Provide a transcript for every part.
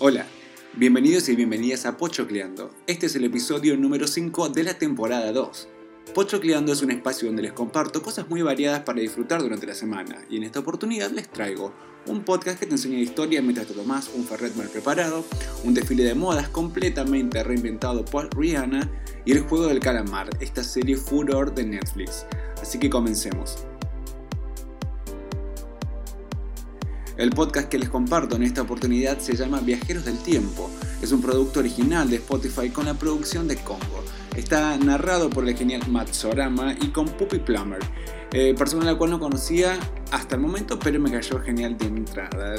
Hola, bienvenidos y bienvenidas a Pochocleando. Este es el episodio número 5 de la temporada 2. Pochocleando es un espacio donde les comparto cosas muy variadas para disfrutar durante la semana y en esta oportunidad les traigo un podcast que te enseña historia mientras te tomas un ferret mal preparado, un desfile de modas completamente reinventado por Rihanna y el juego del calamar, esta serie furor de Netflix. Así que comencemos. El podcast que les comparto en esta oportunidad se llama Viajeros del Tiempo. Es un producto original de Spotify con la producción de Congo. Está narrado por el genial Matt Sorama y con Puppy Plummer, eh, persona a la cual no conocía hasta el momento, pero me cayó genial de entrada.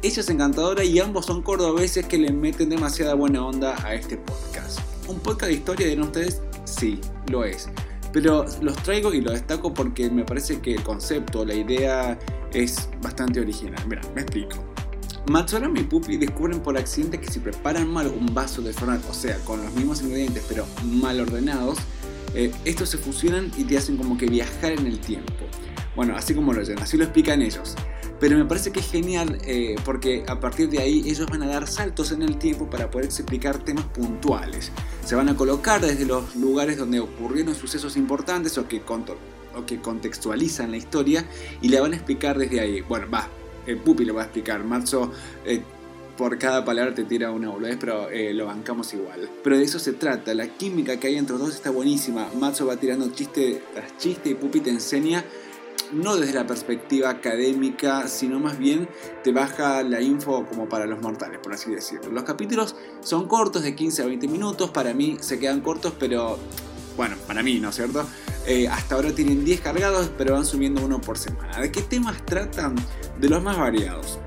Ella es encantadora y ambos son cordobeses que le meten demasiada buena onda a este podcast. ¿Un podcast de historia de ustedes? Sí, lo es. Pero los traigo y lo destaco porque me parece que el concepto, la idea es bastante original. Mira, me explico. Matsuram y Puppy descubren por accidente que si preparan mal un vaso de Fernet, o sea, con los mismos ingredientes pero mal ordenados, eh, estos se fusionan y te hacen como que viajar en el tiempo. Bueno, así como lo oyen, así lo explican ellos. Pero me parece que es genial eh, porque a partir de ahí ellos van a dar saltos en el tiempo para poder explicar temas puntuales. Se van a colocar desde los lugares donde ocurrieron sucesos importantes o que, o que contextualizan la historia y le van a explicar desde ahí. Bueno, va, el Pupi lo va a explicar. Marzo eh, por cada palabra te tira una boludez, pero eh, lo bancamos igual. Pero de eso se trata, la química que hay entre los dos está buenísima. Matzo va tirando chiste tras chiste y Pupi te enseña no desde la perspectiva académica, sino más bien te baja la info como para los mortales, por así decirlo. Los capítulos son cortos, de 15 a 20 minutos, para mí se quedan cortos, pero bueno, para mí, ¿no es cierto? Eh, hasta ahora tienen 10 cargados, pero van subiendo uno por semana. ¿De qué temas tratan? De los más variados.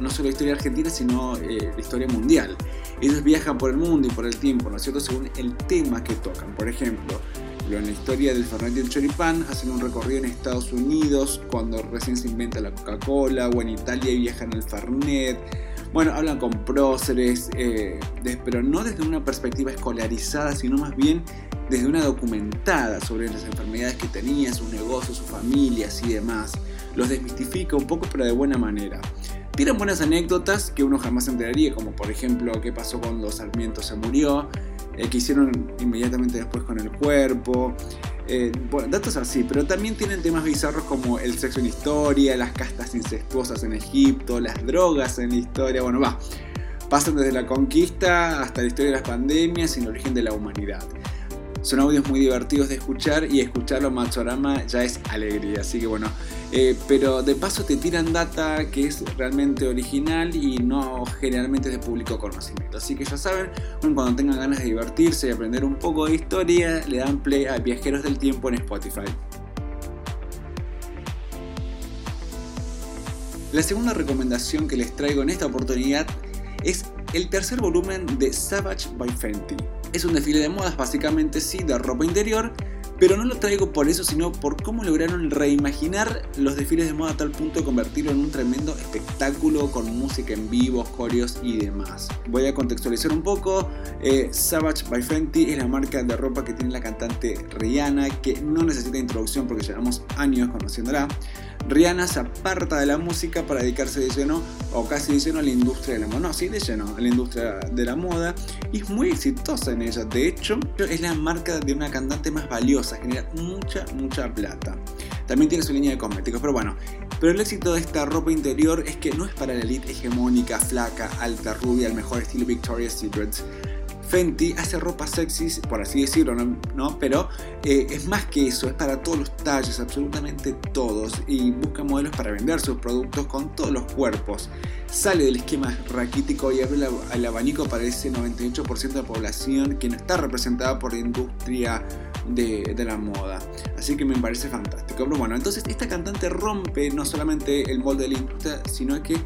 No solo la historia argentina, sino eh, la historia mundial. Ellos viajan por el mundo y por el tiempo, ¿no es cierto? Según el tema que tocan. Por ejemplo, en la historia del Fernet y el Choripán hacen un recorrido en Estados Unidos cuando recién se inventa la Coca-Cola, o en Italia viajan al Fernet. Bueno, hablan con próceres, eh, pero no desde una perspectiva escolarizada, sino más bien desde una documentada sobre las enfermedades que tenía, sus negocios, sus familias y demás. Los desmistifica un poco, pero de buena manera. Tiran buenas anécdotas que uno jamás enteraría, como por ejemplo qué pasó cuando Sarmiento se murió, eh, que hicieron inmediatamente después con el cuerpo. Eh, bueno, datos así, pero también tienen temas bizarros como el sexo en historia, las castas incestuosas en Egipto, las drogas en la historia, bueno, va. Pasan desde la conquista hasta la historia de las pandemias y el origen de la humanidad. Son audios muy divertidos de escuchar y escucharlo Machorama ya es alegría, así que bueno. Eh, pero de paso te tiran data que es realmente original y no generalmente de público conocimiento. Así que ya saben, cuando tengan ganas de divertirse y aprender un poco de historia, le dan play a Viajeros del Tiempo en Spotify. La segunda recomendación que les traigo en esta oportunidad es el tercer volumen de Savage by Fenty. Es un desfile de modas básicamente sí, de ropa interior, pero no lo traigo por eso, sino por cómo lograron reimaginar los desfiles de moda a tal punto de convertirlo en un tremendo espectáculo con música en vivo, coreos y demás. Voy a contextualizar un poco. Eh, Savage by Fenty es la marca de ropa que tiene la cantante Rihanna, que no necesita introducción porque llevamos años conociéndola. Rihanna se aparta de la música para dedicarse de lleno, o casi de lleno, a la industria de la moda. No, sí, de lleno, a la industria de la moda. Y es muy exitosa en ella. De hecho, es la marca de una cantante más valiosa, genera mucha, mucha plata. También tiene su línea de cosméticos, pero bueno. Pero el éxito de esta ropa interior es que no es para la elite hegemónica, flaca, alta, rubia, el mejor estilo Victoria's Secret Fenty hace ropa sexy, por así decirlo, ¿no? Pero eh, es más que eso, es para todos los talles, absolutamente todos, y busca modelos para vender sus productos con todos los cuerpos. Sale del esquema raquítico y abre el abanico para ese 98% de la población que no está representada por la industria de, la moda. Así que me parece fantástico. Pero bueno, entonces esta cantante rompe no solamente el molde de la industria, sino que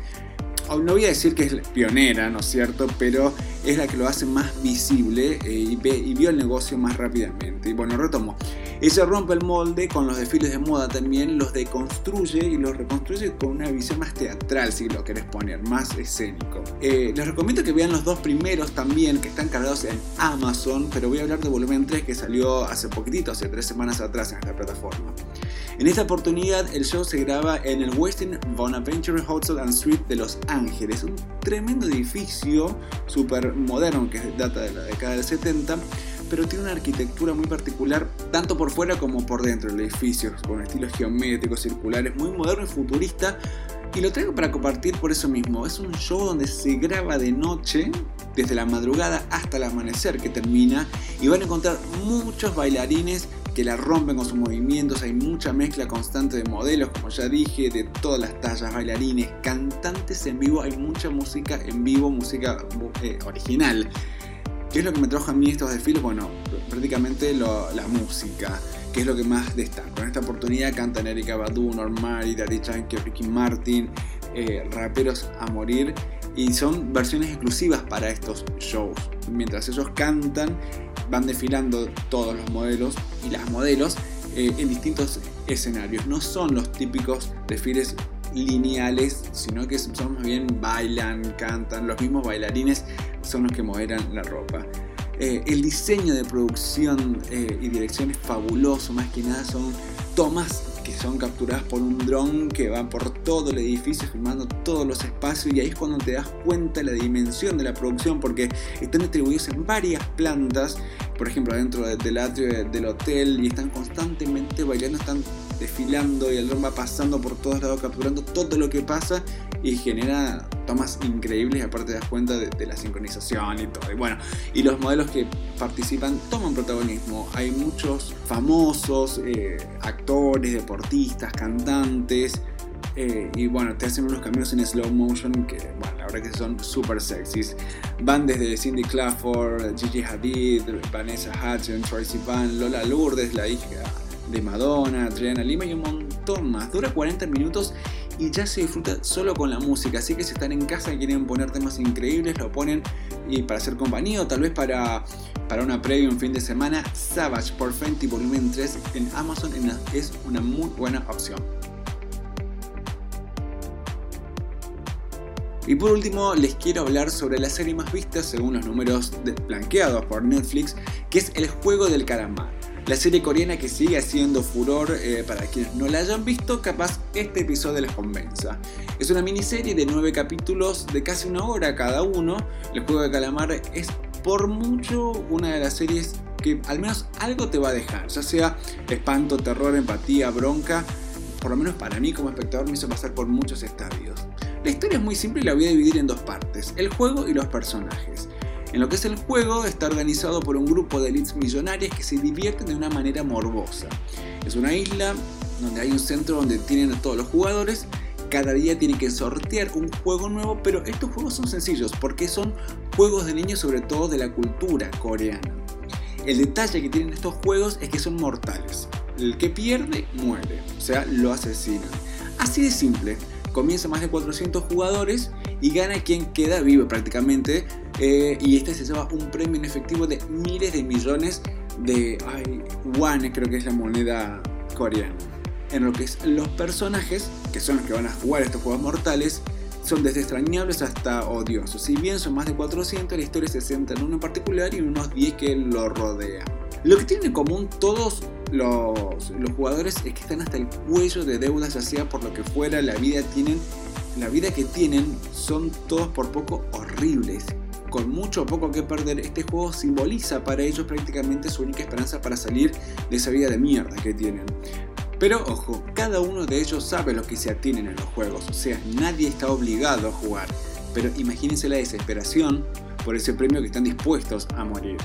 no voy a decir que es pionera, ¿no es cierto? Pero es la que lo hace más visible eh, y, y, vio el negocio más rápidamente. Y bueno, retomo. Ella rompe el molde con los desfiles de moda también, los deconstruye y los reconstruye con una visión más teatral, si lo querés poner, más escénico. Eh, les recomiendo que vean los dos primeros también, que están cargados en Amazon, pero voy a hablar de volumen 3 que salió hace poquitito, hace tres semanas atrás en esta plataforma. En esta oportunidad el show se graba en el Westin Bonaventure Hotel and Suite de Los Ángeles, un tremendo edificio súper moderno que data de la década del 70 pero tiene una arquitectura muy particular, tanto por fuera como por dentro del edificio, con estilos geométricos, circulares, muy moderno y futurista. Y lo traigo para compartir por eso mismo. Es un show donde se graba de noche, desde la madrugada hasta el amanecer que termina, y van a encontrar muchos bailarines que la rompen con sus movimientos, hay mucha mezcla constante de modelos, como ya dije, de todas las tallas, bailarines, cantantes en vivo, hay mucha música en vivo, música eh, original. ¿Qué es lo que me trajo a mí estos desfiles? Bueno, prácticamente la música, que es lo que más destaco. En esta oportunidad cantan Erika Badu, Normari, Daddy Yankee, Ricky Martin, eh, raperos a morir y son versiones exclusivas para estos shows. Mientras ellos cantan, van desfilando todos los modelos y las modelos eh, en distintos escenarios. No son los típicos desfiles lineales, sino que son más bien bailan, cantan, los mismos bailarines son los que moderan la ropa. Eh, el diseño de producción eh, y dirección es fabuloso, más que nada son tomas son capturadas por un dron que va por todo el edificio filmando todos los espacios y ahí es cuando te das cuenta la dimensión de la producción porque están distribuidos en varias plantas, por ejemplo dentro del atrio del hotel y están constantemente bailando, están desfilando y el dron va pasando por todos lados capturando todo lo que pasa y genera tomas increíbles aparte te das cuenta de, la sincronización y todo. Y bueno, y los modelos que participan toman protagonismo. Hay muchos famosos, eh, actores, deportistas, cantantes. Eh, y bueno, te hacen unos caminos en slow motion que, bueno, la verdad que son súper sexys. Van desde Cindy Clafford, Gigi Hadid, Vanessa Hudgens, Tracy Van, Lola Lourdes, la hija de Madonna, Adriana Lima y un montón más. Dura 40 minutos y ya se disfruta solo con la música. Así que si están en casa y quieren poner temas increíbles, lo ponen y para hacer compañía o tal vez para, para una previa un fin de semana. Savage por Fenty Volumen 3 en Amazon es una muy buena opción. Y por último les quiero hablar sobre la serie más vista según los números blanqueados por Netflix, que es El Juego del Calamar. La serie coreana que sigue haciendo furor eh, para quienes no la hayan visto, capaz este episodio les convenza. Es una miniserie de 9 capítulos de casi una hora cada uno. El juego de calamar es por mucho una de las series que al menos algo te va a dejar, ya sea espanto, terror, empatía, bronca. Por lo menos para mí como espectador me hizo pasar por muchos estadios. La historia es muy simple y la voy a dividir en dos partes, el juego y los personajes. En lo que es el juego, está organizado por un grupo de elites millonarias que se divierten de una manera morbosa. Es una isla donde hay un centro donde tienen a todos los jugadores. Cada día tienen que sortear un juego nuevo, pero estos juegos son sencillos porque son juegos de niños sobre todo de la cultura coreana. El detalle que tienen estos juegos es que son mortales. El que pierde, muere, o sea, lo asesinan. Así de simple. Comienza más de 400 jugadores y gana quien queda vivo prácticamente. Eh, y este se lleva un premio en efectivo de miles de millones de ay, creo que es la moneda coreana. En lo que es los personajes, que son los que van a jugar estos juegos mortales, son desde extrañables hasta odiosos. Si bien son más de 400, la historia se centra en uno en particular y en unos 10 que lo rodean. Lo que tienen en común todos los, los, jugadores es que están hasta el cuello de deudas, ya sea por lo que fuera, la vida tienen la vida que tienen son todos por poco horribles. Con mucho o poco que perder, este juego simboliza para ellos prácticamente su única esperanza para salir de esa vida de mierda que tienen. Pero ojo, cada uno de ellos sabe lo que se atienen en los juegos, o sea, nadie está obligado a jugar. Pero imagínense la desesperación por ese premio que están dispuestos a morir.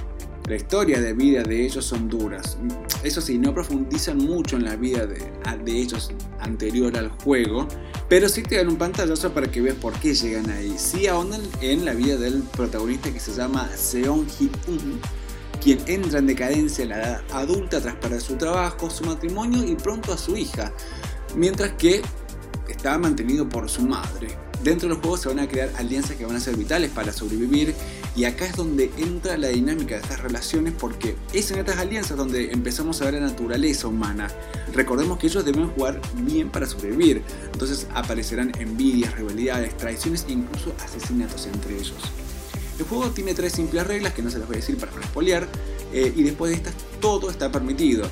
La historia de vida de ellos son duras. Eso sí, no profundizan mucho en la vida de, ellos anterior al juego, pero sí te dan un pantallazo para que veas por qué llegan ahí. Sí ahondan en la vida del protagonista que se llama Seon Hee-un, quien entra en decadencia en la edad adulta tras perder su trabajo, su matrimonio y pronto a su hija, mientras que está mantenido por su madre. Dentro de los juegos se van a crear alianzas que van a ser vitales para sobrevivir y acá es donde entra la dinámica de estas relaciones porque es en estas alianzas donde empezamos a ver la naturaleza humana. Recordemos que ellos deben jugar bien para sobrevivir, entonces aparecerán envidias, rivalidades, traiciones e incluso asesinatos entre ellos. El juego tiene tres simples reglas que no se las voy a decir para no spoilear, eh, y después de estas todo está permitido.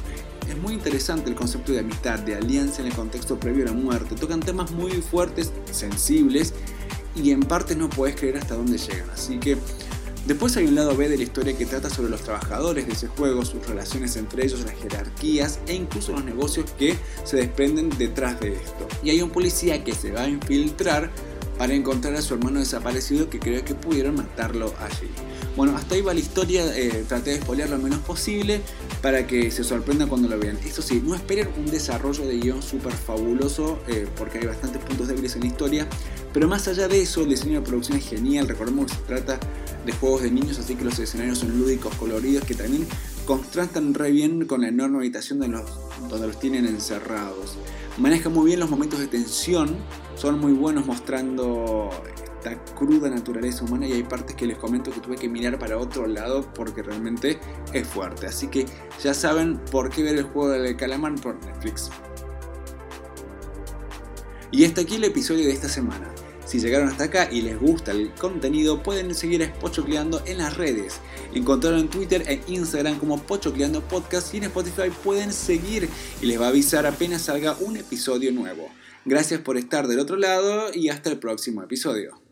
Es muy interesante el concepto de amistad, de alianza en el contexto previo a la muerte. Tocan temas muy fuertes, sensibles y en parte no puedes creer hasta dónde llegan. Así que Después hay un lado B de la historia que trata sobre los trabajadores de ese juego, sus relaciones entre ellos, las jerarquías e incluso los negocios que se desprenden detrás de esto. Y hay un policía que se va a infiltrar para encontrar a su hermano desaparecido que cree que pudieron matarlo allí. Bueno, hasta ahí va la historia, eh, traté de spoilear lo menos posible para que se sorprenda cuando lo vean. Eso sí, no esperen un desarrollo de guion súper fabuloso eh, porque hay bastantes puntos débiles en la historia, pero más allá de eso, el diseño de producción es genial, recordemos que se trata de juegos de niños, así que los escenarios son lúdicos, coloridos, que también contrastan re bien con la enorme habitación donde los tienen encerrados. Maneja muy bien los momentos de tensión, son muy buenos mostrando esta cruda naturaleza humana y hay partes que les comento que tuve que mirar para otro lado porque realmente es fuerte. Así que ya saben por qué ver el juego del calamar por Netflix. Y hasta aquí el episodio de esta semana. Si llegaron hasta acá y les gusta el contenido, pueden seguir a Pochocleando en las redes. Encontrarlo en Twitter e Instagram como Pochocleando Podcast y en Spotify pueden seguir y les va a avisar apenas salga un episodio nuevo. Gracias por estar del otro lado y hasta el próximo episodio.